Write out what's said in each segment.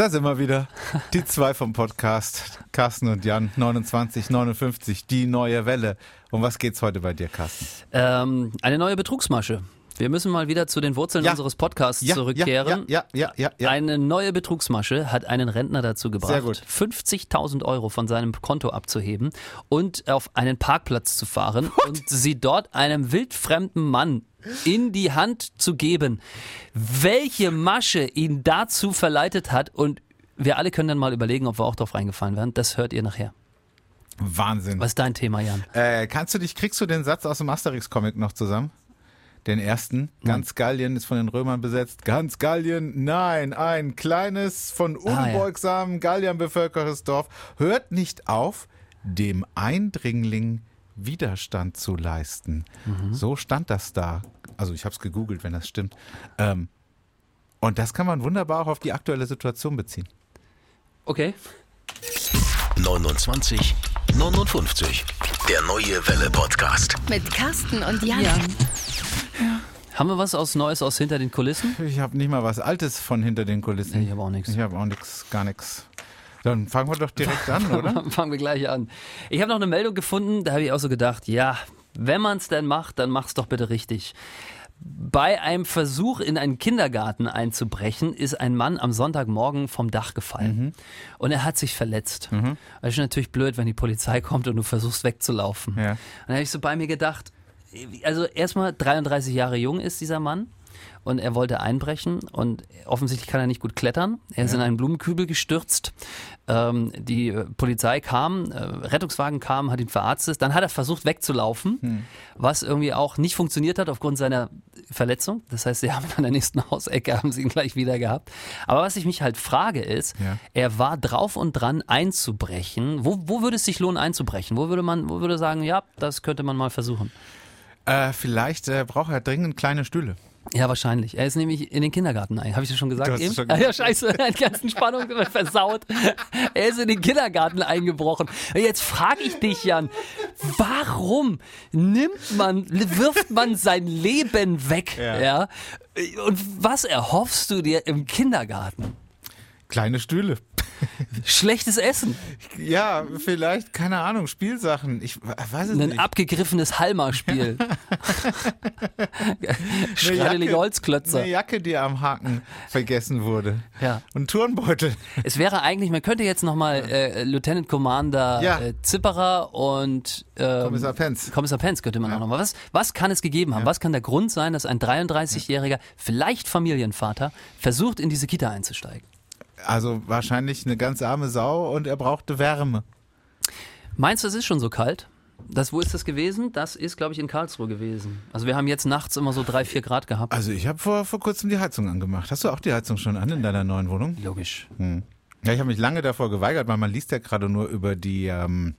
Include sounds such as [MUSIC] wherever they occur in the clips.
Da sind wir wieder. Die zwei vom Podcast. Carsten und Jan, 29, 59, die neue Welle. Um was geht's heute bei dir, Carsten? Ähm, eine neue Betrugsmasche. Wir müssen mal wieder zu den Wurzeln Ja. unseres Podcasts Ja, zurückkehren. Ja, ja, ja, ja. Eine neue Betrugsmasche hat einen Rentner dazu gebracht, Sehr gut. 50.000 Euro von seinem Konto abzuheben und auf einen Parkplatz zu fahren und sie dort einem wildfremden Mann in die Hand zu geben. Welche Masche ihn dazu verleitet hat und wir alle können dann mal überlegen, ob wir auch drauf reingefallen werden. Das hört ihr nachher. Wahnsinn. Was ist dein Thema, Jan? Äh, kannst du dich, kriegst du den Satz aus dem Asterix-Comic noch zusammen? Den ersten. Ganz Gallien ist von den Römern besetzt. Ganz Gallien, nein, ein kleines, von Ah, ja. unbeugsamen Galliern bevölkertes Dorf hört nicht auf, dem Eindringling Widerstand zu leisten. Mhm. So stand das da. Also ich habe es gegoogelt, wenn das stimmt. Ähm, und das kann man wunderbar auch auf die aktuelle Situation beziehen. Okay. 29, 59. Der neue Welle Podcast. Mit Carsten und Jan. Haben wir was aus Neues aus hinter den Kulissen? Ich habe nicht mal was Altes von hinter den Kulissen. Ich habe auch nichts. Ich habe auch nichts, gar nichts. Dann fangen wir doch direkt an, [LAUGHS] oder? Fangen wir gleich an. Ich habe noch eine Meldung gefunden, da habe ich auch so gedacht, ja, wenn man es denn macht, dann mach's doch bitte richtig. Bei einem Versuch, in einen Kindergarten einzubrechen, ist ein Mann am Sonntagmorgen vom Dach gefallen. Und er hat sich verletzt. Das ist natürlich blöd, wenn die Polizei kommt und du versuchst wegzulaufen. Ja. Und dann habe ich so bei mir gedacht, also erstmal 33 Jahre jung ist dieser Mann und er wollte einbrechen und offensichtlich kann er nicht gut klettern. Er ist in einen Blumenkübel gestürzt. Ähm, die Polizei kam, äh, Rettungswagen kam, hat ihn verarztet. Dann hat er versucht wegzulaufen, was irgendwie auch nicht funktioniert hat aufgrund seiner Verletzung. Das heißt, sie [LAUGHS] haben an der nächsten Hausecke haben sie ihn gleich wieder gehabt. Aber was ich mich halt frage ist, Ja. er war drauf und dran einzubrechen. Wo, wo würde es sich lohnen einzubrechen? Wo würde man, wo würde sagen, ja, das könnte man mal versuchen? Äh, vielleicht äh, braucht er dringend kleine Stühle. Ja, wahrscheinlich. Er ist nämlich in den Kindergarten ein. Habe ich das schon gesagt Du hast schon Ah, [LAUGHS] ja, gesagt. scheiße, [LAUGHS] die ganzen Spannung versaut. Er ist in den Kindergarten eingebrochen. Jetzt frage ich dich, Jan, warum nimmt man, wirft man sein Leben weg? Ja. Ja. Und was erhoffst du dir im Kindergarten? Kleine Stühle. Schlechtes Essen, Ja, vielleicht, keine Ahnung, Spielsachen. Ich weiß es ein nicht. abgegriffenes Halma-Spiel, [LAUGHS] schraddelige Holzklötze. Eine Jacke, die am Haken vergessen wurde. Ja. Und Turnbeutel. Es wäre eigentlich, man könnte jetzt nochmal äh, Lieutenant Commander Ja. äh, Zipperer und ähm, Kommissar Pence. Kommissar Pence könnte man auch nochmal. Was, was kann es gegeben haben? Was kann der Grund sein, dass ein 33-jähriger, vielleicht Familienvater, versucht, in diese Kita einzusteigen? Also wahrscheinlich eine ganz arme Sau und er brauchte Wärme. Meinst du, es ist schon so kalt? Das, wo ist das gewesen? Das ist, glaube ich, in Karlsruhe gewesen. Also wir haben jetzt nachts immer so drei, vier Grad gehabt. Also ich habe vor, vor kurzem die Heizung angemacht. Hast du auch die Heizung schon an in deiner neuen Wohnung? Logisch. Ja, ich habe mich lange davor geweigert, weil man liest ja gerade nur über die ähm,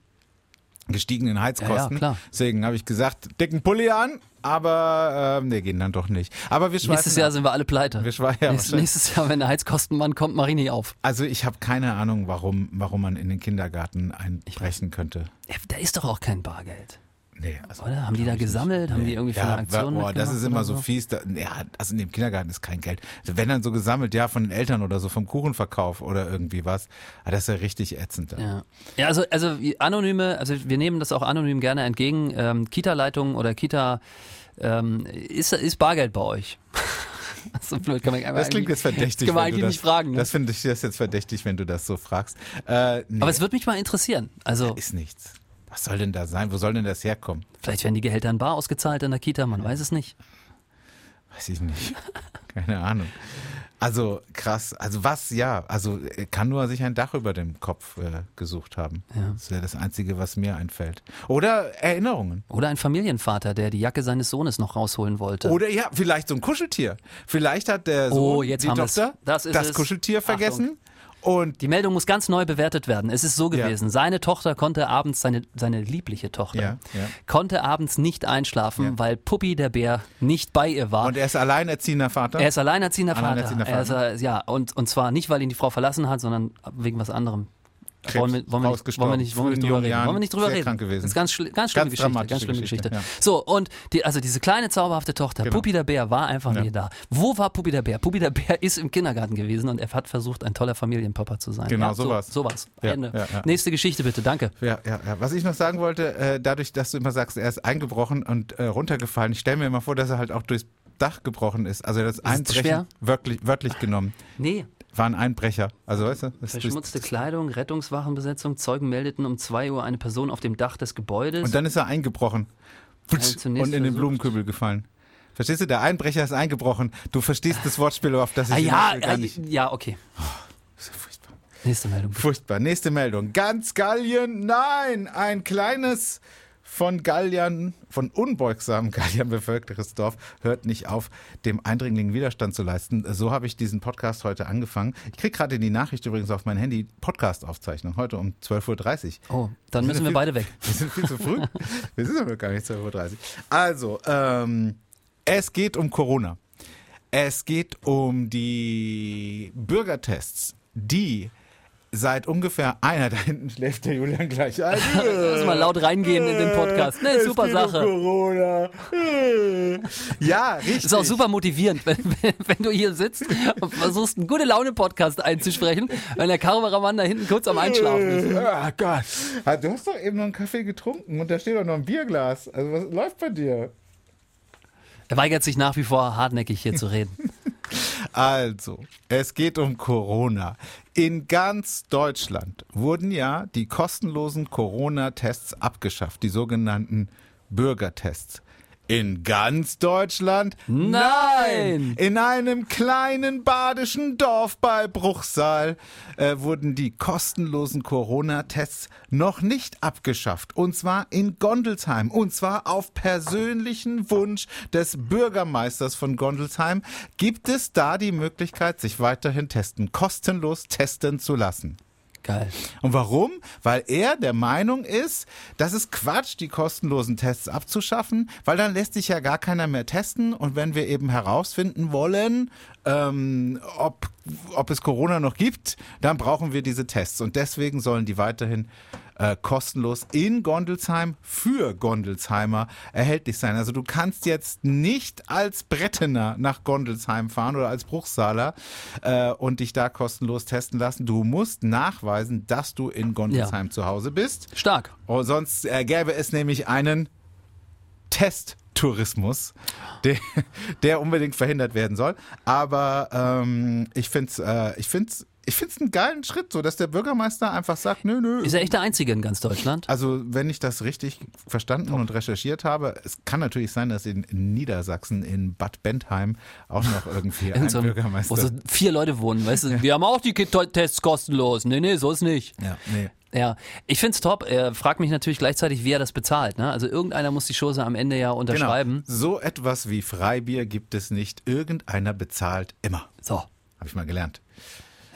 gestiegenen Heizkosten. Ja, ja, klar. Deswegen habe ich gesagt, dicken Pulli an, aber ähm, nee, gehen dann doch nicht. Aber wir schweifen Nächstes Jahr ab. sind wir alle pleite. Wir schweifen- ja, nächstes, nächstes Jahr, wenn der Heizkostenmann kommt, mach ich nicht auf. Also ich habe keine Ahnung, warum, warum man in den Kindergarten einbrechen könnte. Da ist doch auch kein Bargeld. Nee, also Oder? Haben die da gesammelt? Haben die irgendwie für ja, eine Aktion boah, das ist immer so fies. Da, ja, also in dem Kindergarten ist kein Geld. Also wenn dann so gesammelt, ja, von den Eltern oder so, vom Kuchenverkauf oder irgendwie was. Aber das ist ja richtig ätzend. Ja, ja also, also anonyme, also wir nehmen das auch anonym gerne entgegen. Ähm, Kita-Leitung oder Kita, ähm, ist, ist Bargeld bei euch? [LAUGHS] so blöd kann man Das klingt jetzt verdächtig. Kann man eigentlich das, nicht fragen. Ne? Das finde ich das jetzt verdächtig, wenn du das so fragst. Äh, nee, Aber es würde mich mal interessieren. Also ist nichts. Was soll denn da sein? Wo soll denn das herkommen? vielleicht werden die Gehälter in bar ausgezahlt in der Kita, man weiß es nicht. Weiß ich nicht. [LAUGHS] Keine Ahnung. Also krass. Also was? Ja. Also er kann nur sich ein Dach über dem Kopf äh, gesucht haben. Ja. Das wäre das Einzige, was mir einfällt. Oder Erinnerungen. Oder ein Familienvater, der die Jacke seines Sohnes noch rausholen wollte. Oder ja, vielleicht so ein Kuscheltier. Vielleicht hat der Sohn, Oh, jetzt die. Tochter Das ist es. Kuscheltier Achtung. Und Die Meldung muss ganz neu bewertet werden. Es ist so Ja. gewesen. Seine Tochter konnte abends, seine, seine liebliche Tochter, Ja, ja. konnte abends nicht einschlafen, Ja. weil Puppi der Bär nicht bei ihr war. Und er ist alleinerziehender Vater. Er ist alleinerziehender Vater. Alleinerziehender Er ist, Vater. äh, ja, und, und zwar nicht, weil ihn die Frau verlassen hat, sondern wegen was anderem. Krebs wollen, wir, wollen, wir nicht, wollen wir nicht, wollen wir nicht drüber reden. Wollen wir nicht drüber reden. Das ist ganz, schli- ganz schlimme Ganz Geschichte. Ganz schlimme Geschichte, Geschichte. ja. So, und die, also diese kleine zauberhafte Tochter, Genau. Puppi der Bär, war einfach Ja. nie da. Wo war Puppi der Bär? Puppi der [LAUGHS] Bär ist im Kindergarten gewesen und er hat versucht, ein toller Familienpapa zu sein. Genau, ja, so so war's. So war's. Ja, Ende. Nächste Geschichte bitte, danke. Ja, ja, ja. Was ich noch sagen wollte, äh, dadurch, dass du immer sagst, er ist eingebrochen und äh, runtergefallen, ich stelle mir immer vor, dass er halt auch durchs Dach gebrochen ist. Also das es Einbrechen schwer? wörtlich, wörtlich genommen. Nee, War ein Einbrecher. Also weißt du? verschmutzte Kleidung, Rettungswachenbesetzung, Zeugen meldeten um 2 Uhr eine Person auf dem Dach des Gebäudes. Und dann ist er eingebrochen. Und in den versucht- Blumenkübel gefallen. Verstehst du? Der Einbrecher ist eingebrochen. Du verstehst das Wortspiel, auf das ich ah, ja, gar äh, nicht. ja, okay. Das ist ja furchtbar. Nächste Meldung. Furchtbar. Nächste Meldung. Ganz Gallien, nein! Ein kleines von Galliern, von unbeugsamen Galliern bevölkertes Dorf hört nicht auf, dem Eindringling Widerstand zu leisten. So habe ich diesen Podcast heute angefangen. Ich kriege gerade die Nachricht übrigens auf mein Handy, Podcast-Aufzeichnung, heute um 12.30 Uhr. Oh, dann müssen wir viel- beide weg. [LAUGHS] Wir sind viel zu früh. Wir sind aber gar nicht 12.30 Uhr. Also, ähm, es geht um Corona. Es geht um die Bürgertests, die seit ungefähr einer, da hinten schläft der Julian gleich ein. [LAUGHS] Lass mal laut reingehen in den Podcast. Ne, Es super Sache. Corona. [LAUGHS] Ja, richtig. Ist auch super motivierend, wenn, wenn, du hier sitzt und versuchst, einen gute Laune-Podcast einzusprechen, wenn der Kameramann da hinten kurz am Einschlafen ist. [LAUGHS] Ah Gott. Ah, Du hast doch eben noch einen Kaffee getrunken und da steht doch noch ein Bierglas. Also was läuft bei dir? Er weigert sich nach wie vor hartnäckig hier zu reden. Also, es geht um Corona. In ganz Deutschland wurden ja die kostenlosen Corona-Tests abgeschafft, die sogenannten Bürgertests. In ganz Deutschland? Nein! In einem kleinen badischen Dorf bei Bruchsal äh, wurden die kostenlosen Corona-Tests noch nicht abgeschafft. Und zwar in Gondelsheim. Und zwar auf persönlichen Wunsch des Bürgermeisters von Gondelsheim gibt es da die Möglichkeit, sich weiterhin testen, kostenlos testen zu lassen. Geil. Und warum? Weil er der Meinung ist, das ist Quatsch, die kostenlosen Tests abzuschaffen, weil dann lässt sich ja gar keiner mehr testen. Und wenn wir eben herausfinden wollen, ähm, ob, ob es Corona noch gibt, dann brauchen wir diese Tests. Und deswegen sollen die weiterhin äh, kostenlos in Gondelsheim für Gondelsheimer erhältlich sein. Also du kannst jetzt nicht als Brettener nach Gondelsheim fahren oder als Bruchsaler äh, und dich da kostenlos testen lassen. Du musst nachweisen, dass du in Gondelsheim zu Hause bist. Stark. Oh, sonst äh, gäbe es nämlich einen Testtourismus, der, der unbedingt verhindert werden soll. Aber ähm, ich finde es äh, ich find's, ich find's einen geilen Schritt, so dass der Bürgermeister einfach sagt, nö, nö. Ist er echt der Einzige in ganz Deutschland? Also, wenn ich das richtig verstanden und recherchiert habe, es kann natürlich sein, dass in Niedersachsen, in Bad Bentheim, auch noch irgendwie [LAUGHS] ein so ein- Bürgermeister. Wo so vier Leute wohnen, weißt du? Wir haben auch die Tests kostenlos. Nee, nee, so ist nicht. ja, nee. Ja, ich find's top. Er fragt mich natürlich gleichzeitig, wie er das bezahlt. Ne? Also irgendeiner muss die Chose am Ende ja unterschreiben. Genau. So etwas wie Freibier gibt es nicht. Irgendeiner bezahlt immer. So, Habe ich mal gelernt.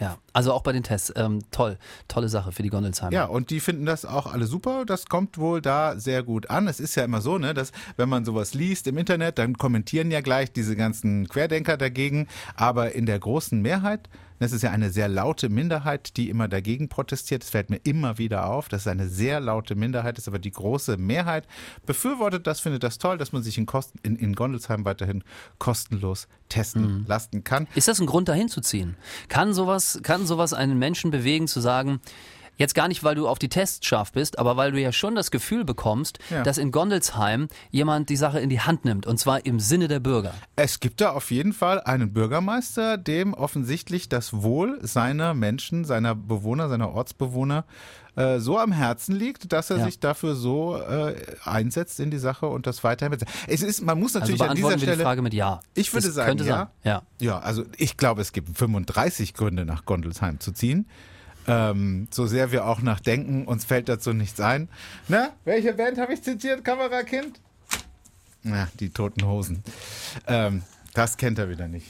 ja. Also auch bei den Tests. Ähm, toll. Tolle Sache für die Gondelsheimer. Ja, und die finden das auch alle super. Das kommt wohl da sehr gut an. Es ist ja immer so, ne, dass wenn man sowas liest im Internet, dann kommentieren ja gleich diese ganzen Querdenker dagegen. Aber in der großen Mehrheit, das ist ja eine sehr laute Minderheit, die immer dagegen protestiert. Das fällt mir immer wieder auf, dass es eine sehr laute Minderheit ist, aber die große Mehrheit befürwortet das, findet das toll, dass man sich in, Kosten, in, in Gondelsheim weiterhin kostenlos testen lassen kann. Ist das ein Grund, dahin zu ziehen? Kann sowas, kann sowas einen Menschen bewegen, zu sagen, jetzt gar nicht, weil du auf die Tests scharf bist, aber weil du ja schon das Gefühl bekommst, Ja. dass in Gondelsheim jemand die Sache in die Hand nimmt, und zwar im Sinne der Bürger. Es gibt da auf jeden Fall einen Bürgermeister, dem offensichtlich das Wohl seiner Menschen, seiner Bewohner, seiner Ortsbewohner äh, so am Herzen liegt, dass er Ja. sich dafür so äh, einsetzt in die Sache und das weiterhin. Es ist, man muss Also natürlich an dieser wir die. Frage mit Ja. Ich würde das sagen, ja. Sein. Ja. Ja, also ich glaube, es gibt 35 Gründe, nach Gondelsheim zu ziehen. Ähm, so sehr wir auch nachdenken, uns fällt dazu nichts ein. Na, welche Band habe ich zitiert, Kamerakind? Na, die Toten Hosen. Ähm, das kennt er wieder nicht.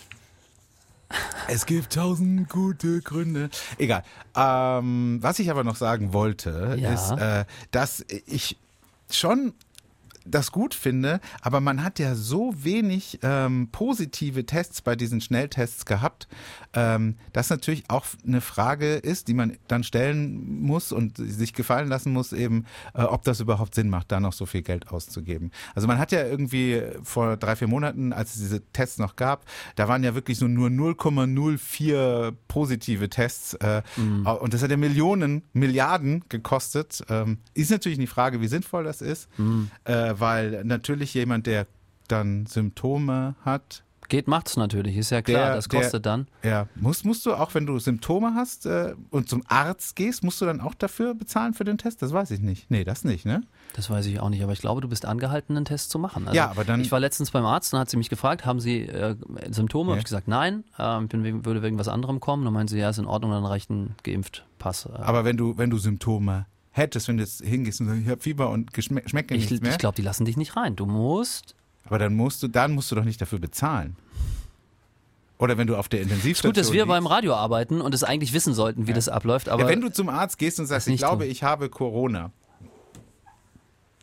Es gibt tausend gute Gründe. Egal. Ähm, was ich aber noch sagen wollte, Ja. ist, äh, dass ich schon das gut finde, aber man hat ja so wenig ähm, positive Tests bei diesen Schnelltests gehabt, ähm, dass natürlich auch eine Frage ist, die man dann stellen muss und sich gefallen lassen muss, eben, äh, ob das überhaupt Sinn macht, da noch so viel Geld auszugeben. Also man hat ja irgendwie vor drei, vier Monaten, als es diese Tests noch gab, da waren ja wirklich so nur 0,04 positive Tests äh, Mhm. und das hat ja Millionen, Milliarden gekostet. Ähm, ist natürlich die Frage, wie sinnvoll das ist, Mhm. äh, weil natürlich jemand, der dann Symptome hat, Geht, macht's natürlich, ist ja klar, Der- das der- kostet dann. ja, musst, musst du auch, wenn du Symptome hast äh, und zum Arzt gehst, musst du dann auch dafür bezahlen für den Test? Das weiß ich nicht. Nee, das nicht, ne? Das weiß ich auch nicht, aber ich glaube, du bist angehalten, einen Test zu machen. Also Ja, aber dann- Ich war letztens beim Arzt und hat sie mich gefragt, haben Sie äh, Symptome? Ja. Habe ich gesagt, nein, äh, ich bin, würde wegen was anderem kommen. Dann meinen sie, ja, ist in Ordnung, dann reicht ein geimpft Pass. Äh, Aber wenn du, wenn du Symptome hättest, wenn du jetzt hingehst und sagst, ich habe Fieber und ich nichts mehr, ich glaube, die lassen dich nicht rein. Du musst. aber dann musst du, dann musst du doch nicht dafür bezahlen. Oder wenn du auf der Intensivstation gut, dass wir liegst. beim Radio arbeiten und es eigentlich wissen sollten, wie das abläuft, aber ja, wenn du zum Arzt gehst und sagst, ich nicht glaube, tun. ich habe Corona.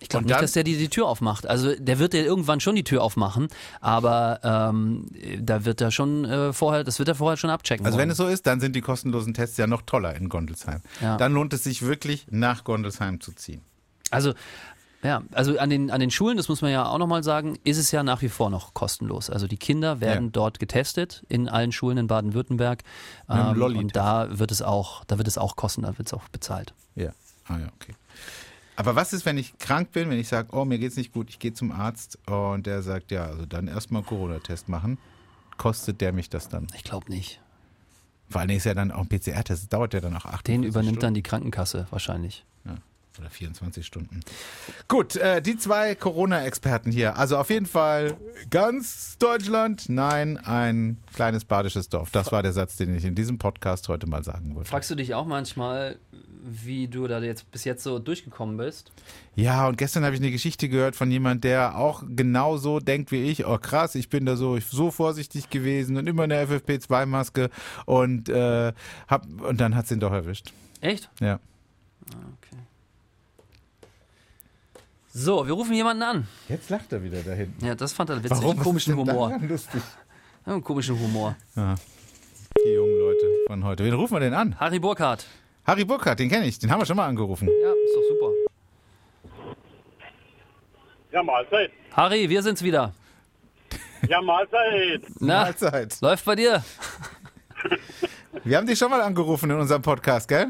Ich glaube nicht, dass der dir die Tür aufmacht. Also der wird dir irgendwann schon die Tür aufmachen, aber ähm, da wird er schon äh, vorher, das wird er vorher schon abchecken. Also wollen. wenn es so ist, dann sind die kostenlosen Tests ja noch toller in Gondelsheim. Ja. Dann lohnt es sich wirklich, nach Gondelsheim zu ziehen. Also, ja, also an den, an den Schulen, das muss man ja auch nochmal sagen, ist es ja nach wie vor noch kostenlos. Also die Kinder werden Ja. dort getestet in allen Schulen in Baden-Württemberg. Ähm, und da wird es auch, da wird es auch kosten, da wird es auch bezahlt. Ja. Ah ja, okay. Aber was ist, wenn ich krank bin, wenn ich sage, oh, mir geht's nicht gut, ich gehe zum Arzt und der sagt, ja, also dann erstmal Corona-Test machen. Kostet der mich das dann? Ich glaube nicht. Vor allen Dingen ist ja dann auch ein PCR-Test, das dauert ja dann auch 8 Den übernimmt dann die Krankenkasse wahrscheinlich. Ja, oder 24 Stunden. Gut, äh, die zwei Corona-Experten hier. Also auf jeden Fall ganz Deutschland, nein, ein kleines badisches Dorf. Das war der Satz, den ich in diesem Podcast heute mal sagen wollte. Fragst du dich auch manchmal, wie du da jetzt bis jetzt so durchgekommen bist? Ja, und gestern habe ich eine Geschichte gehört von jemand, der auch genau so denkt wie ich. Oh krass, ich bin da so so vorsichtig gewesen und immer eine FFP2-Maske und äh, hab und dann hat's ihn doch erwischt. Echt? Ja. Okay. So, wir rufen jemanden an. Jetzt lacht er wieder da hinten. Ja, das fand er witzig. Warum? Was komischen Humor. lustig? Ja, [LAUGHS] einen komischen Humor. Die jungen Leute von heute. Wen rufen wir denn an? Harry Burkhardt. Harry Burkhardt, den kenne ich. Den haben wir schon mal angerufen. Ja, ist doch super. Ja, Mahlzeit. Harry, wir sind's wieder. Ja, Mahlzeit. Na, Mahlzeit. läuft bei dir? [LAUGHS] Wir haben dich schon mal angerufen in unserem Podcast, gell?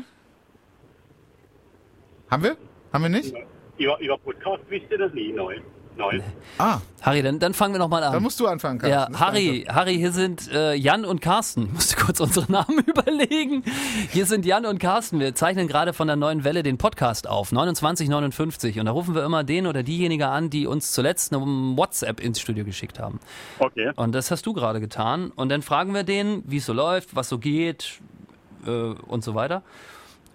Haben wir? Haben wir nicht? Über, über Podcast wisst ihr das nie, nein. Nein. Ah, Harry, dann, dann fangen wir nochmal dann an. musst du anfangen, Carsten. Ja, Harry, Harry, hier sind äh, Jan und Carsten. Ich musste kurz unsere [LAUGHS] Namen überlegen. Hier sind Jan und Carsten. Wir zeichnen gerade von der neuen Welle den Podcast auf, 2959. Und da rufen wir immer den oder diejenige an, die uns zuletzt eine WhatsApp ins Studio geschickt haben. Okay. Und das hast du gerade getan. Und dann fragen wir den, wie es so läuft, was so geht äh, und so weiter.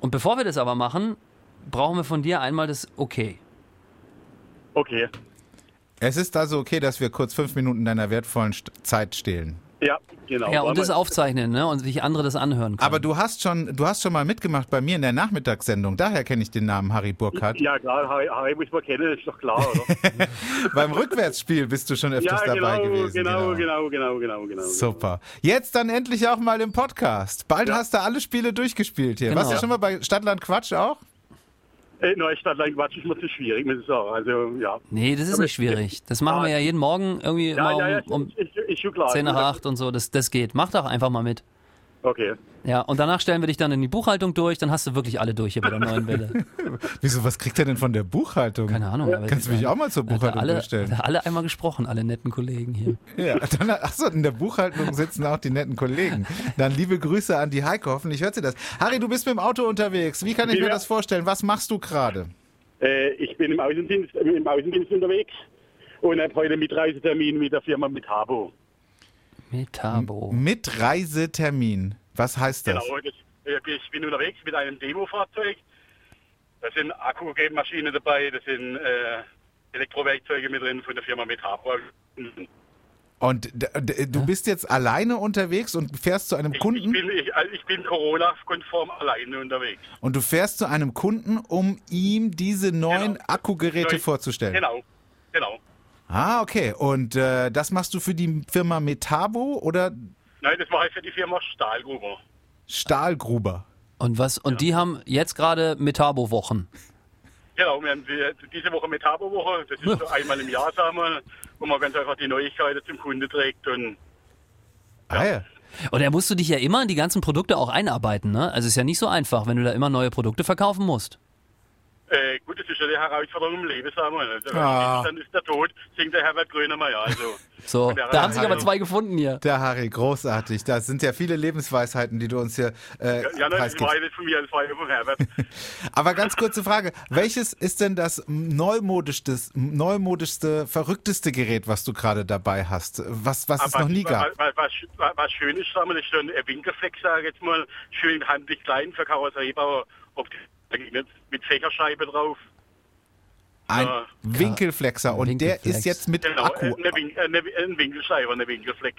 Und bevor wir das aber machen, brauchen wir von dir einmal das Okay. Okay. Es ist also okay, dass wir kurz fünf Minuten deiner wertvollen St Zeit stehlen. Ja, genau. Ja, und das aufzeichnen, ne? Und sich andere das anhören können. Aber du hast schon, du hast schon mal mitgemacht bei mir in der Nachmittagssendung. Daher kenne ich den Namen Harry Burkhardt. Ja, klar, Harry, Harry muss man kennen, ist doch klar, oder? [LAUGHS] Beim Rückwärtsspiel bist du schon öfters ja, dabei genau, gewesen. genau, genau, genau, genau, genau. Super. Jetzt dann endlich auch mal im Podcast. Bald Ja. hast du alle Spiele durchgespielt hier. Genau. Warst du schon mal bei Stadtland Quatsch auch? Äh, Neustadtlein Quatsch ist mir zu schwierig, muss ich sagen. Also, ja. Nee, das ist Aber nicht schwierig. Das machen wir ja jeden Morgen irgendwie Ja, immer um, um schon klar. 10 nach 8 und so. Das, das geht. Mach doch einfach mal mit. Okay. Ja, und danach stellen wir dich dann in die Buchhaltung durch. Dann hast du wirklich alle durch hier bei der neuen Welle. [LAUGHS] Wieso, was kriegt er denn von der Buchhaltung? Keine Ahnung. aber Kannst du mich auch mal zur Buchhaltung alle, durchstellen? alle einmal gesprochen, alle netten Kollegen hier. [LAUGHS] Ja, dann, achso, in der Buchhaltung sitzen auch die netten Kollegen. Dann liebe Grüße an die Heike, hoffentlich hört sie das. Harry, du bist mit dem Auto unterwegs. Wie kann ich mir Ja. das vorstellen? Was machst du gerade? Äh, ich bin im Außendienst, im Außendienst unterwegs und habe heute einen Mitreisetermin mit der Firma Metabo. Metabo. Mit Reisetermin. Was heißt das? Genau, ich bin unterwegs mit einem Demo-Fahrzeug. Da sind Akkumaschinen dabei, da sind äh, Elektrowerkzeuge mit drin von der Firma Metabo. Und du bist jetzt alleine unterwegs und fährst zu einem Ich, ich Kunden bin, ich, also ich bin Corona-konform alleine unterwegs. und du fährst zu einem Kunden, um ihm diese neuen Genau. Akkugeräte Neu- vorzustellen. Genau. Genau. Ah, okay. Und äh, das machst du für die Firma Metabo oder Nein, das mache ich für die Firma Stahlgruber. Stahlgruber? Und was? Und die haben jetzt gerade Metabo-Wochen. Genau, wir haben die, diese Woche Metabo-Woche, das ist so [LAUGHS] einmal im Jahr, sagen wir, wo man ganz einfach die Neuigkeiten zum Kunde trägt und Ah ja. Und da musst du dich ja immer in die ganzen Produkte auch einarbeiten, ne? Also ist ja nicht so einfach, wenn du da immer neue Produkte verkaufen musst. Äh, gut, das ist ja die Herausforderung im Leben, sagen wir. Also, Ah. Dann ist der Tod, singt der Herbert Grönemeyer. Also, [LAUGHS] So, da haben sich aber zwei gefunden hier. Der Harry, großartig. Das sind ja viele Lebensweisheiten, die du uns hier äh, ja, nein, das war von mir, das war ja von Herbert. [LAUGHS] Aber ganz kurze Frage. Welches ist denn das neumodischste, neumodischste, verrückteste Gerät, was du gerade dabei hast? Was, was es Aber noch nie gab? Was, was, was, was schön ist, sagen wir, das ist so ein Winkelflex, sage ich jetzt mal, schön handlich klein für Karosseriebauer, optisch mit Fächerscheibe drauf. Ein Ja. Winkelflexer. Und der Winkelflex. ist jetzt mit Genau, Akku. eine, Win äh, eine, ein Winkelscheibe, eine Winkelflex.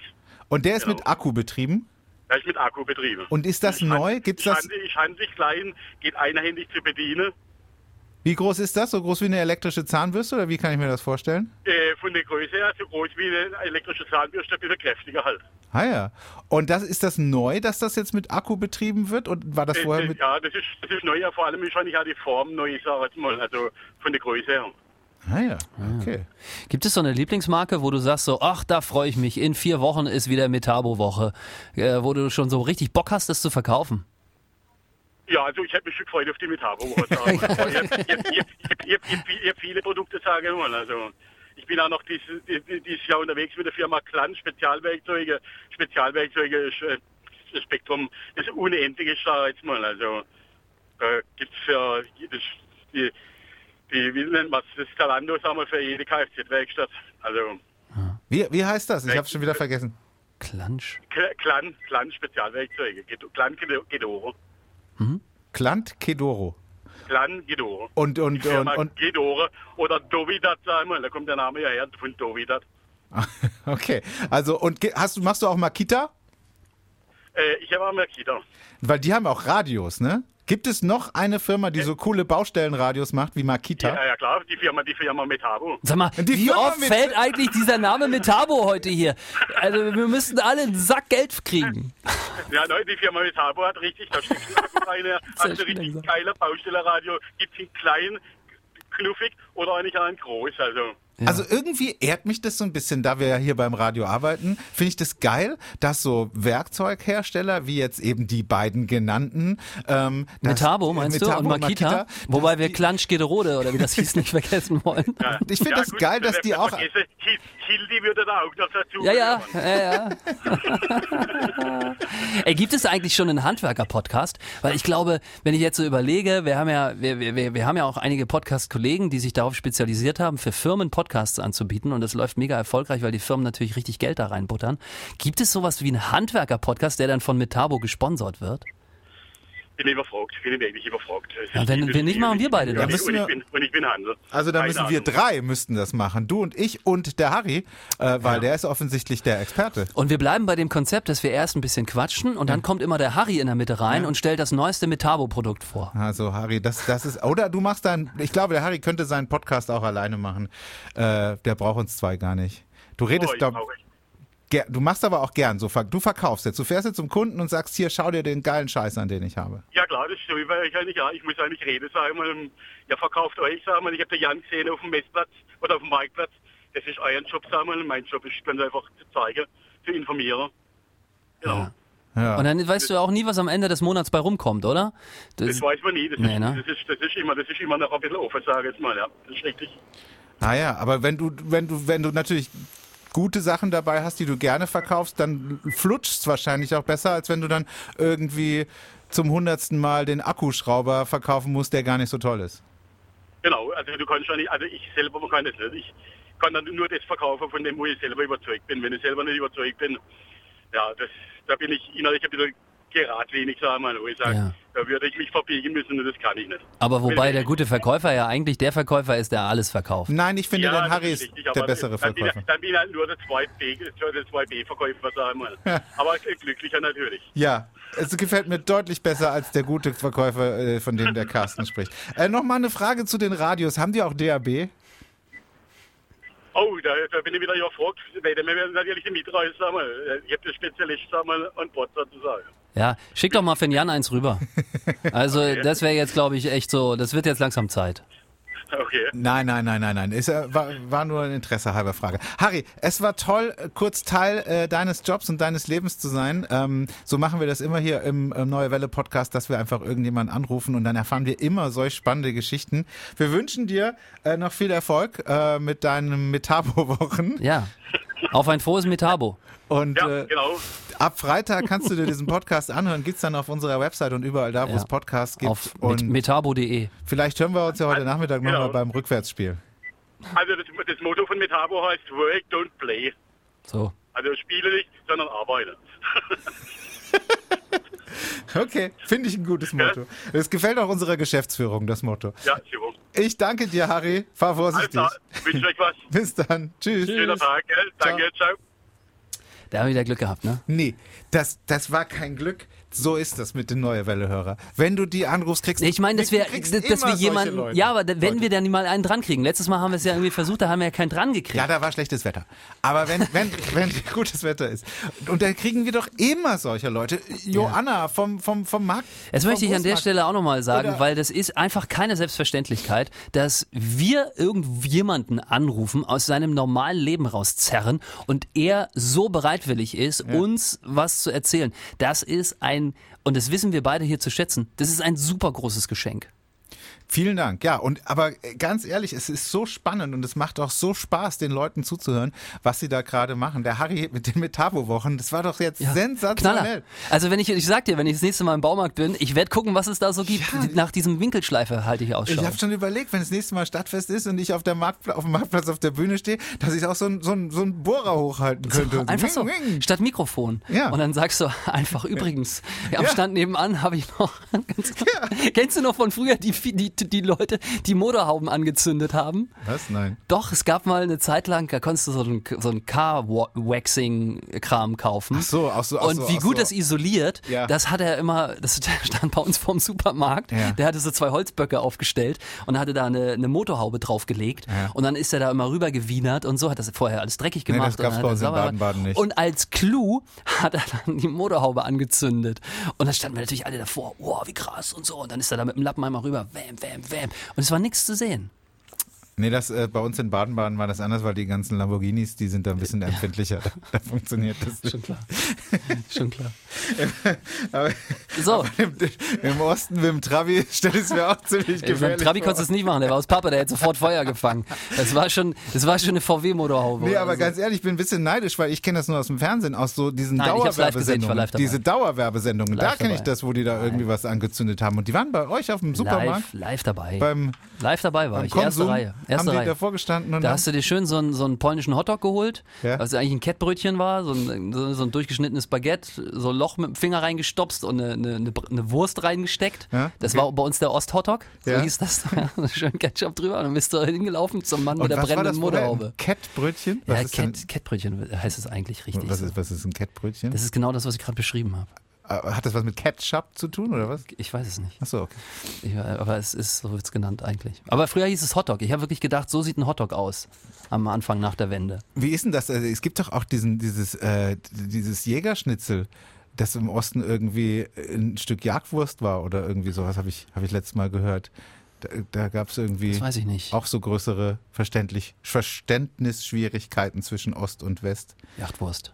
Und der ist genau. mit Akku betrieben. Da ist mit Akku betrieben. Und ist das Ich hand- neu? Gibt's ich das? Hand, ich handlich klein, geht einhändig zu bedienen. Wie groß ist das? So groß wie eine elektrische Zahnbürste oder wie kann ich mir das vorstellen? Äh, von der Größe her so groß wie eine elektrische Zahnbürste, ein bisschen kräftiger halt. Ah ja. Und das ist das neu, dass das jetzt mit Akku betrieben wird? Und war das Äh, vorher äh, mit. ja, das ist, das ist neu, ja, vor allem ist wahrscheinlich auch die Form neu, ich sage jetzt mal, also von der Größe her. Ah ja, okay. Gibt es so eine Lieblingsmarke, wo du sagst so, ach, da freue ich mich, in vier Wochen ist wieder Metabo-Woche, äh, wo du schon so richtig Bock hast, das zu verkaufen? Ja, also ich hätte mich schon gefreut auf die Metabo. muss [LAUGHS] ich sagen. ich habe viele Produkte, sage ich mal. Also ich bin auch noch dieses, dieses Jahr unterwegs mit der Firma Klan, Spezialwerkzeuge. Spezialwerkzeuge ist äh, das Spektrum, das unendliche ist, sage ich jetzt mal. Also da gibt es für jedes, die, die, wie nennt man das Zalando, sagen wir, für jede Kfz-Werkstatt. Also Wie, wie heißt das? Ich habe schon wieder vergessen. Klansch. Klan, Klan Spezialwerkzeuge. Klan Gedoro. Klant Kedoro. Klan Gedoro. Und, und, Die Firma und, und, Gedore oder Dovidat, sagen wir, da kommt der Name ja her von Dovidat. [LAUGHS] okay. Also, und hast machst du auch Makita? Äh, ich habe auch Makita. Weil die haben auch Radios, ne? Gibt es noch eine Firma, die so coole Baustellenradios macht wie Makita? Ja, ja klar, die Firma, die Firma Metabo. Sag mal, Die wie Firma oft mit- fällt eigentlich dieser Name Metabo heute hier? Also wir müssten alle einen Sack Geld kriegen. [LAUGHS] Ja, nein, die Firma Metabo hat richtig, da steckt ein Akku rein, [LAUGHS] Sehr hat ein schön richtig gesagt. geiler Baustellerradio, gibt in klein, knuffig oder eigentlich auch in groß, also. Also irgendwie ehrt mich das so ein bisschen, da wir ja hier beim Radio arbeiten, finde ich das geil, dass so Werkzeughersteller wie jetzt eben die beiden genannten ähm, Metabo meinst Metabo du und Makita? Wobei wir Klansch Gederode oder wie das [LAUGHS] hieß nicht vergessen wollen. Ja. Ich finde das gut, geil, dass die auch- Hil- Hildi würde da auch noch dazu. Ja, ja, ja, ja. [LAUGHS] Ey, gibt es eigentlich schon einen Handwerker-Podcast? Weil ich glaube, wenn ich jetzt so überlege, wir haben ja, wir, wir wir haben ja auch einige Podcast-Kollegen, die sich darauf spezialisiert haben, für Firmen Podcasts anzubieten und das läuft mega erfolgreich, weil die Firmen natürlich richtig Geld da reinbuttern. Gibt es sowas wie einen Handwerker-Podcast, der dann von Metabo gesponsert wird? Bin überfragt, bin ich wirklich überfragt. Ja, wenn- wenn nicht, machen wir beide und das. ich- müssen Und wir- ich bin, und ich bin Handel. Also da Keine müssen wir drei müssten das machen, du und ich und der Harry, äh, weil der ist offensichtlich der Experte. Und wir bleiben bei dem Konzept, dass wir erst ein bisschen quatschen und dann kommt immer der Harry in der Mitte rein und stellt das neueste Metabo-Produkt vor. Also Harry, das, das ist, oder du machst dann, ich glaube, der Harry könnte seinen Podcast auch alleine machen. Äh, der braucht uns zwei gar nicht. Du redest, Oh, ich glaub, brauche- ger- du machst aber auch gern, so, du verkaufst jetzt, du fährst jetzt zum Kunden und sagst, hier, schau dir den geilen Scheiß an, den ich habe. Ja klar, das ist so, weil ich eigentlich, ja, ich muss eigentlich reden, sagen wir, ja verkauft euch, sagen wir, ich habe den Jan gesehen auf dem Messplatz oder auf dem Marktplatz, das ist euer Job, sagen wir, mein Job ist ganz einfach zu zeigen, zu informieren. Genau. Ja. Und dann weißt du auch nie, was am Ende des Monats bei rumkommt, oder? Das weiß man nie, das, Nee, ist, ne? das, ist, das ist immer, das ist immer noch ein bisschen offen, sage ich jetzt mal, ja, das ist richtig. Naja, aber wenn du, wenn du, wenn du natürlich gute Sachen dabei hast, die du gerne verkaufst, dann flutscht's wahrscheinlich auch besser, als wenn du dann irgendwie zum hundertsten Mal den Akkuschrauber verkaufen musst, der gar nicht so toll ist. Genau, also du kannst ja nicht, also ich selber kann das nicht, ich kann dann nur das verkaufen, von dem, wo ich selber überzeugt bin. Wenn ich selber nicht überzeugt bin, ja, das, da bin ich innerlich ein bisschen geradlinig, sagen wir mal, wo ich sage, Ja. da würde ich mich verbiegen müssen und das kann ich nicht. Aber wobei der gute Verkäufer ja eigentlich der Verkäufer ist, der alles verkauft. Nein, ich finde, Ja, dann das Harry ist richtig, der bessere dann bin, Verkäufer. ich- dann bin ich halt nur der 2B, der 2B-Verkäufer, sagen wir mal. [LAUGHS] Aber glücklicher natürlich. Ja, es gefällt mir deutlich besser als der gute Verkäufer, äh, von dem der Carsten spricht. Äh, Nochmal eine Frage zu den Radios. Haben die auch DAB? Oh, da, da bin ich wieder gefragt, weil wir werden natürlich die Mietreise sammeln. Ich habe den Spezialist und Bot sozusagen. Ja, schick doch mal für den Jan eins rüber. Also das wäre jetzt, glaube ich, echt so, das wird jetzt langsam Zeit. Okay. Nein, nein, nein, nein, nein. Ist, äh, war, war nur ein Interesse halber Frage. Harry, es war toll, äh, kurz Teil äh, deines Jobs und deines Lebens zu sein. Ähm, so machen wir das immer hier im, im Neue Welle Podcast, dass wir einfach irgendjemanden anrufen und dann erfahren wir immer solch spannende Geschichten. Wir wünschen dir äh, noch viel Erfolg äh, mit deinen Metabo-Wochen. Ja. Auf ein frohes Metabo. Und Ja, äh, genau. ab Freitag kannst du dir diesen Podcast anhören. Gibt's dann auf unserer Website und überall da, wo Ja. es Podcasts gibt. Auf und metabo.de. vielleicht hören wir uns ja heute Nachmittag Genau. nochmal beim Rückwärtsspiel. Also das, das Motto von Metabo heißt Work, don't play. So. Also spiele nicht, sondern arbeite. [LAUGHS] Okay, finde ich ein gutes Motto. Es gefällt auch unserer Geschäftsführung, das Motto. Ja, super. Ich danke dir, Harry. Fahr Alles vorsichtig. klar, wünsche euch was. [LAUGHS] Bis dann. Tschüss. Schöner Tag, gell? Danke, ciao. Da haben wir wieder Glück gehabt, ne? Nee, das, das war kein Glück. So ist das mit den Neue Welle-Hörer. Wenn du die anrufst, kriegst Ich meine, dass wir, du dass wir jemanden, Leute. ja, aber wenn Leute. wir dann mal einen dran kriegen. Letztes Mal haben wir es ja irgendwie versucht, da haben wir ja keinen dran gekriegt. Ja, da war schlechtes Wetter. Aber wenn, wenn, [LAUGHS] wenn gutes Wetter ist. Und dann kriegen wir doch immer solche Leute. Joanna vom, vom, vom Markt. Vom möchte ich an der. Stelle auch nochmal sagen, Oder- weil das ist einfach keine Selbstverständlichkeit, dass wir irgendjemanden anrufen, aus seinem normalen Leben rauszerren und er so bereitwillig ist, uns was zu erzählen. Das ist ein, und das wissen wir beide hier zu schätzen, das ist ein super großes Geschenk. Vielen Dank. Ja, und aber ganz ehrlich, es ist so spannend und es macht auch so Spaß, den Leuten zuzuhören, was sie da gerade machen. Der Harry mit den Metabo-Wochen, das war doch jetzt sensationell. Knaller. Also wenn ich, ich sag dir, wenn ich das nächste Mal im Baumarkt bin, ich werde gucken, was es da so gibt. Nach diesem Winkelschleife halte ich Ausschau. Ich habe schon überlegt, wenn das nächste Mal Stadtfest ist und ich auf, der Marktpla auf dem Marktplatz auf der Bühne stehe, dass ich auch so ein, so ein, so ein Bohrer hochhalten könnte. Einfach so, Wing, wing. statt Mikrofon. Ja. Und dann sagst du einfach, übrigens, am Ja. Stand nebenan habe ich noch, [LAUGHS] kennst du noch von früher die, die, die Leute, die Motorhauben angezündet haben? Was? Nein. Doch, es gab mal eine Zeit lang, da konntest du so ein, so ein Car-Waxing-Kram kaufen. Ach so, auch so, Und so, wie auch gut so. das isoliert, Ja. das hat er immer, das [LAUGHS] stand bei uns vorm Supermarkt. Ja. Der hatte so zwei Holzböcke aufgestellt und hatte da eine, eine Motorhaube draufgelegt. Ja. Und dann ist er da immer rüber gewienert und so hat das vorher alles dreckig Nee, gemacht. das gab's und bei uns in Baden-Baden nicht. Und als Clou hat er dann die Motorhaube angezündet. Und dann standen wir natürlich alle davor, wow, wie krass und so. Und dann ist er da mit dem Lappen einmal rüber, wham, wham, wham. Und es war nichts zu sehen. Nee, das, äh, bei uns in Baden-Baden war das anders, weil die ganzen Lamborghinis, die sind da ein bisschen empfindlicher. Da, da funktioniert das. Schon klar. Schon klar. [LAUGHS] Aber, So. aber im, im Osten mit dem Trabi stellt es mir auch ziemlich Mit dem gefährlich Trabi vor. konntest du es nicht machen, der war aus Papa, der hätte sofort Feuer gefangen. Das war schon, das war schon eine VW-Motorhaube. Nee, aber so. ganz ehrlich, ich bin ein bisschen neidisch, weil ich kenne das nur aus dem Fernsehen, aus so diesen Nein, ich ich Dauerwerbesendungen. live. Diese Dauerwerbesendungen, da Live kenne ich das, wo die da irgendwie was angezündet haben. Und die waren bei euch auf dem Supermarkt, Live, live dabei. beim, live dabei war ich. Erste Konsum, Reihe. Erste haben die Reihe. davor gestanden und Da hast du dir schön so einen, so einen polnischen Hotdog geholt, Ja. was eigentlich ein Kettbrötchen war, so ein, so, ein durchgeschnittenes Baguette, so ein Loch mit dem Finger reingestopst und eine, eine, eine, Wurst reingesteckt. Ja, Das okay. war bei uns der Ost-Hotdog, so Ja. hieß das. [LAUGHS] Schön Ketchup drüber und dann bist du hingelaufen zum Mann und mit der das brennenden? Motorhaube. Kettbrötchen? Was Ja, Kettbrötchen heißt es eigentlich richtig. was ist, was ist ein Kettbrötchen? Das ist genau das, was ich gerade beschrieben habe. Äh, Hat das was mit Ketchup zu tun oder was? Ich weiß es nicht. Achso, okay. Ich, aber es ist, so wird es genannt eigentlich. Aber früher hieß es Hotdog. Ich habe wirklich gedacht, so sieht ein Hotdog aus. Am Anfang nach der Wende. Wie ist denn das? Also, es gibt doch auch diesen, dieses, äh, dieses Jägerschnitzel, das im Osten irgendwie ein Stück Jagdwurst war oder irgendwie sowas, habe ich, hab ich letztes Mal gehört. Da, da gab es irgendwie Das weiß ich nicht. auch so größere verständlich, Verständnisschwierigkeiten zwischen Ost und West. Jachtwurst.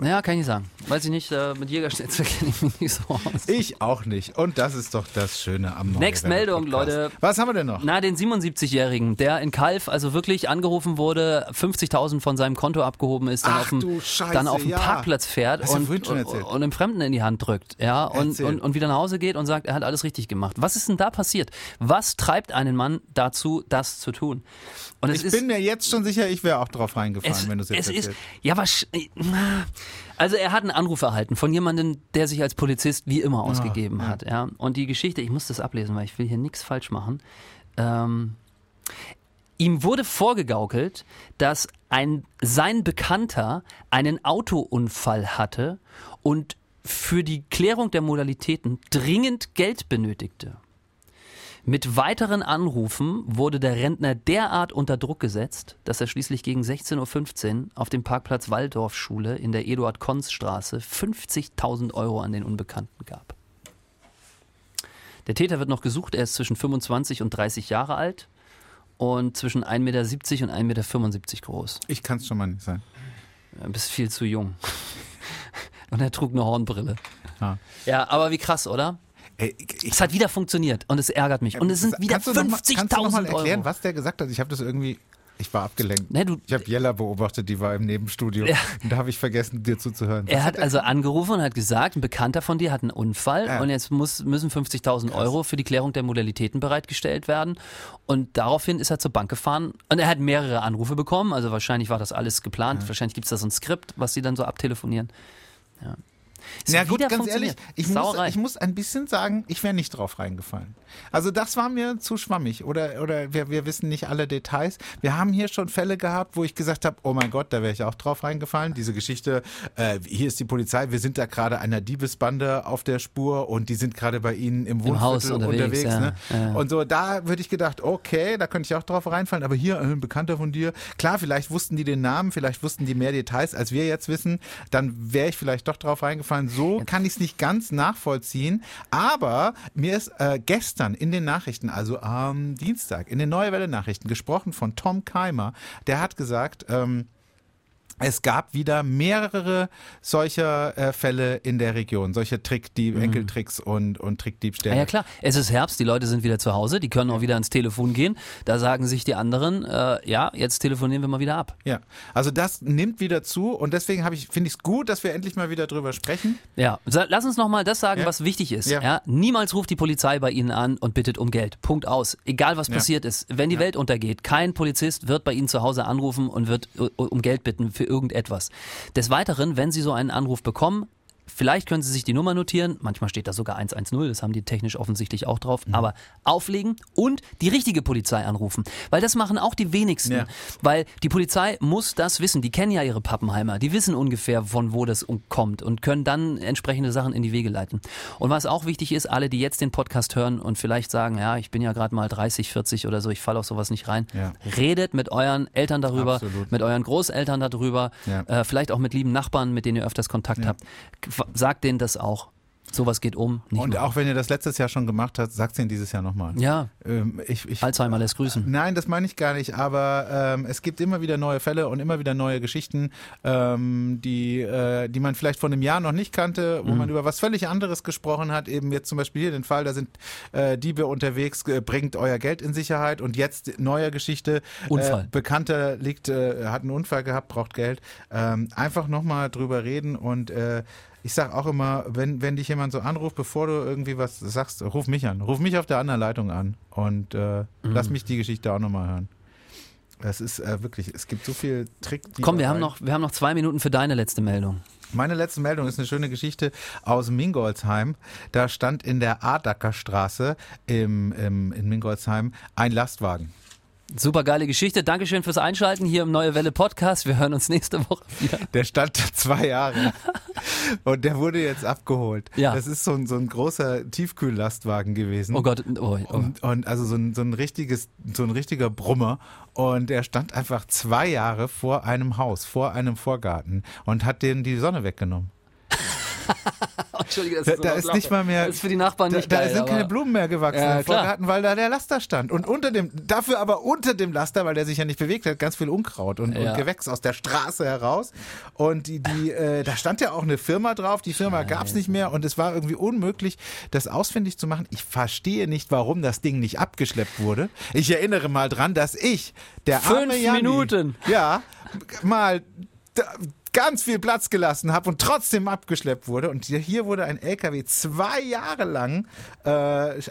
Naja, kann ich sagen. Weiß ich nicht, äh, mit Jägerschnitzel [LAUGHS] kenne ich mich nicht so aus. Ich auch nicht. Und das ist doch das Schöne am Next Meldung. Leute. Was haben wir denn noch? Na, den 77-Jährigen, der in Kalf also wirklich angerufen wurde, 50.000 von seinem Konto abgehoben ist, dann Ach auf dem, Scheiße, dann auf dem ja. Parkplatz fährt und, und, und einem Fremden in die Hand drückt, ja, und, und, und wieder nach Hause geht und sagt, er hat alles richtig gemacht. Was ist denn da passiert? Was treibt einen Mann dazu, das zu tun? Und Ich ist, bin mir jetzt schon sicher, ich wäre auch drauf reingefallen, es, wenn du es jetzt es ist, erzählst. ja, was, also er hat einen Anruf erhalten von jemandem, der sich als Polizist wie immer ausgegeben ja. hat, ja. Und die Geschichte, ich muss das ablesen, weil ich will hier nichts falsch machen. Ähm, ihm wurde vorgegaukelt, dass ein, sein Bekannter einen Autounfall hatte und für die Klärung der Modalitäten dringend Geld benötigte. Mit weiteren Anrufen wurde der Rentner derart unter Druck gesetzt, dass er schließlich gegen 16.15 Uhr auf dem Parkplatz Waldorfschule in der Eduard-Konz-Straße 50.000 Euro an den Unbekannten gab. Der Täter wird noch gesucht, er ist zwischen 25 und 30 Jahre alt und zwischen 1,70 Meter und 1,75 Meter groß. Ich kann es schon mal nicht sein. Du bist viel zu jung. [LAUGHS] und er trug eine Hornbrille. Ja. Ja, aber wie krass, oder? Ey, ich, Es hat wieder funktioniert und es ärgert mich. Und es sind wieder kannst du noch mal- Kannst du mal 50.000 erklären, Euro. was der gesagt hat? Ich habe das irgendwie. Ich war abgelenkt. Nee, du- ich habe Jella beobachtet, die war im Nebenstudio. Ja. Und da habe ich vergessen, dir zuzuhören. Er hat also angerufen und hat gesagt, ein Bekannter von dir hat einen Unfall Ja. und jetzt muss, müssen 50.000 Euro für die Klärung der Modalitäten bereitgestellt werden. Und daraufhin ist er zur Bank gefahren und er hat mehrere Anrufe bekommen. Also wahrscheinlich war das alles geplant. Wahrscheinlich gibt es da so ein Skript, was sie dann so abtelefonieren. Ja. Ja gut, ganz ehrlich, ich muss, ich muss ein bisschen sagen, ich wäre nicht drauf reingefallen. Also das war mir zu schwammig oder, oder wir, wir wissen nicht alle Details. Wir haben hier schon Fälle gehabt, wo ich gesagt habe, oh mein Gott, da wäre ich auch drauf reingefallen. Diese Geschichte, äh, hier ist die Polizei, wir sind da gerade einer Diebesbande auf der Spur und die sind gerade bei Ihnen im Wohnviertel Haus unterwegs, ja. ne? Ja. Und so, da würde ich gedacht, okay, da könnte ich auch drauf reinfallen, aber hier äh, ein Bekannter von dir, klar, vielleicht wussten die den Namen, vielleicht wussten die mehr Details, als wir jetzt wissen, dann wäre ich vielleicht doch drauf reingefallen. So kann ich es nicht ganz nachvollziehen, aber mir ist äh, gestern in den Nachrichten, also am Dienstag, in den Neue Welle Nachrichten gesprochen von Tom Keimer, der hat gesagt, ähm, es gab wieder mehrere solcher äh, Fälle in der Region, solche Trickdieb, Enkeltricks und, und Trickdiebstähle. Mhm. Ja, ja klar, es ist Herbst, die Leute sind wieder zu Hause, die können auch wieder ans Telefon gehen. Da sagen sich die anderen, äh, ja, jetzt telefonieren wir mal wieder ab. Ja, also das nimmt wieder zu und deswegen ich finde ich es gut, dass wir endlich mal wieder drüber sprechen. Ja, lass uns noch mal das sagen, Ja. was wichtig ist. Ja. Ja. Niemals ruft die Polizei bei Ihnen an und bittet um Geld. Punkt aus. Egal was passiert ist. Wenn die Welt untergeht, kein Polizist wird bei Ihnen zu Hause anrufen und wird uh, um Geld bitten für irgendetwas. Des Weiteren, wenn Sie so einen Anruf bekommen, Vielleicht können Sie sich die Nummer notieren. Manchmal steht da sogar 110, das haben die technisch offensichtlich auch drauf. Mhm. Aber auflegen und die richtige Polizei anrufen. Weil das machen auch die wenigsten. Ja. Weil die Polizei muss das wissen. Die kennen ja ihre Pappenheimer. Die wissen ungefähr, von wo das kommt und können dann entsprechende Sachen in die Wege leiten. Und was auch wichtig ist, alle, die jetzt den Podcast hören und vielleicht sagen, ja, ich bin ja gerade mal 30, 40 oder so, ich falle auf sowas nicht rein. Ja. Redet mit euren Eltern darüber, Absolut. mit euren Großeltern darüber, Ja. äh, vielleicht auch mit lieben Nachbarn, mit denen ihr öfters Kontakt habt. Sagt denen das auch. Sowas geht um. Und machen. auch wenn ihr das letztes Jahr schon gemacht habt, sagt es dieses Jahr nochmal. Ja, Ähm, ich, ich, Alzheimer lässt grüßen. Nein, das meine ich gar nicht, aber ähm, es gibt immer wieder neue Fälle und immer wieder neue Geschichten, ähm, die, äh, die man vielleicht vor einem Jahr noch nicht kannte, wo man über was völlig anderes gesprochen hat. Eben jetzt zum Beispiel hier den Fall, da sind äh, Diebe unterwegs, äh, bringt euer Geld in Sicherheit und jetzt neue Geschichte. Unfall. Äh, Bekannter liegt, äh, hat einen Unfall gehabt, braucht Geld. Ähm, einfach nochmal drüber reden und äh, ich sag auch immer, wenn, wenn dich jemand so anruft, bevor du irgendwie was sagst, ruf mich an. Ruf mich auf der anderen Leitung an und äh, lass mich die Geschichte auch nochmal hören. Es ist äh, wirklich, es gibt so viel Trick. Komm, wir haben, noch, wir haben noch zwei Minuten für deine letzte Meldung. Meine letzte Meldung ist eine schöne Geschichte aus Mingolsheim. Da stand in der Adacker Straße im, im, in Mingolsheim ein Lastwagen. Super geile Geschichte. Dankeschön fürs Einschalten hier im Neue Welle Podcast. Wir hören uns [LAUGHS] nächste Woche wieder. Der stand [LAUGHS] zwei Jahre [LAUGHS] und der wurde jetzt abgeholt. Ja. Das ist so ein, so ein großer Tiefkühllastwagen gewesen. Oh Gott, oh, oh. Und, und also so ein, so ein richtiges, so ein richtiger Brummer. Und der stand einfach zwei Jahre vor einem Haus, vor einem Vorgarten und hat denen die Sonne weggenommen. [LAUGHS] Entschuldige, dass Da, so da ist nicht mal mehr. Das ist für die Nachbarn da, nicht da geil. sind keine Blumen mehr gewachsen Ja, im. Vorgarten, weil da der Laster stand. Und unter dem, dafür aber unter dem Laster, weil der sich ja nicht bewegt hat, ganz viel Unkraut und, Ja. und Gewächs aus der Straße heraus. Und die, die, äh, da stand ja auch eine Firma drauf. Die Firma gab es nicht mehr und es war irgendwie unmöglich, das ausfindig zu machen. Ich verstehe nicht, warum das Ding nicht abgeschleppt wurde. Ich erinnere mal dran, dass ich, der arme Fünf Janni, Minuten. ja, mal ganz viel Platz gelassen habe und trotzdem abgeschleppt wurde. Und hier- hier wurde ein LKW zwei Jahre lang äh,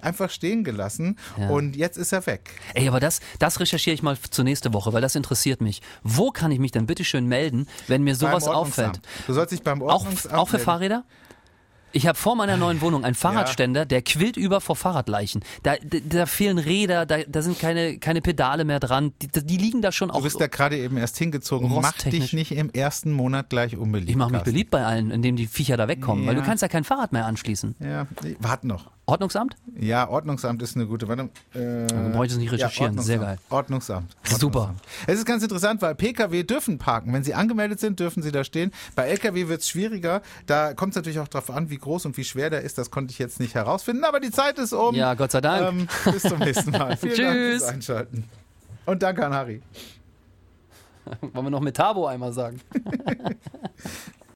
einfach stehen gelassen Ja. und jetzt ist er weg. Ey, aber das, das recherchiere ich mal zur nächste Woche, weil das interessiert mich. Wo kann ich mich denn bitte schön melden, wenn mir sowas auffällt? Du sollst dich beim Auch, Ordnungsamt auch für melden. Fahrräder? Ich habe vor meiner neuen Wohnung einen Fahrradständer, der quillt über vor Fahrradleichen. Da, da, da fehlen Räder, da, da sind keine, keine Pedale mehr dran. Die, die liegen da schon Du auch. bist da gerade eben erst hingezogen. Mach dich nicht im ersten Monat gleich unbeliebt. ich mache mich beliebt bei allen, indem die Viecher da wegkommen, weil du kannst ja kein Fahrrad mehr anschließen. Ja, warte noch. Ordnungsamt? Ja, Ordnungsamt ist eine gute. Warte, äh, Dann brauche ich das nicht recherchieren. Ja, Sehr geil. Ordnungsamt. Super. Ordnungsamt. Es ist ganz interessant, weil Pkw dürfen parken. Wenn sie angemeldet sind, dürfen sie da stehen. Bei Lkw wird es schwieriger. Da kommt es natürlich auch darauf an, wie groß und wie schwer der ist. Das konnte ich jetzt nicht herausfinden. Aber die Zeit ist um. Ja, Gott sei Dank. Ähm, bis zum nächsten Mal. [LAUGHS] Vielen Dank Tschüss. fürs Einschalten. Und danke an Harry. Wollen wir noch Metabo einmal sagen? [LAUGHS]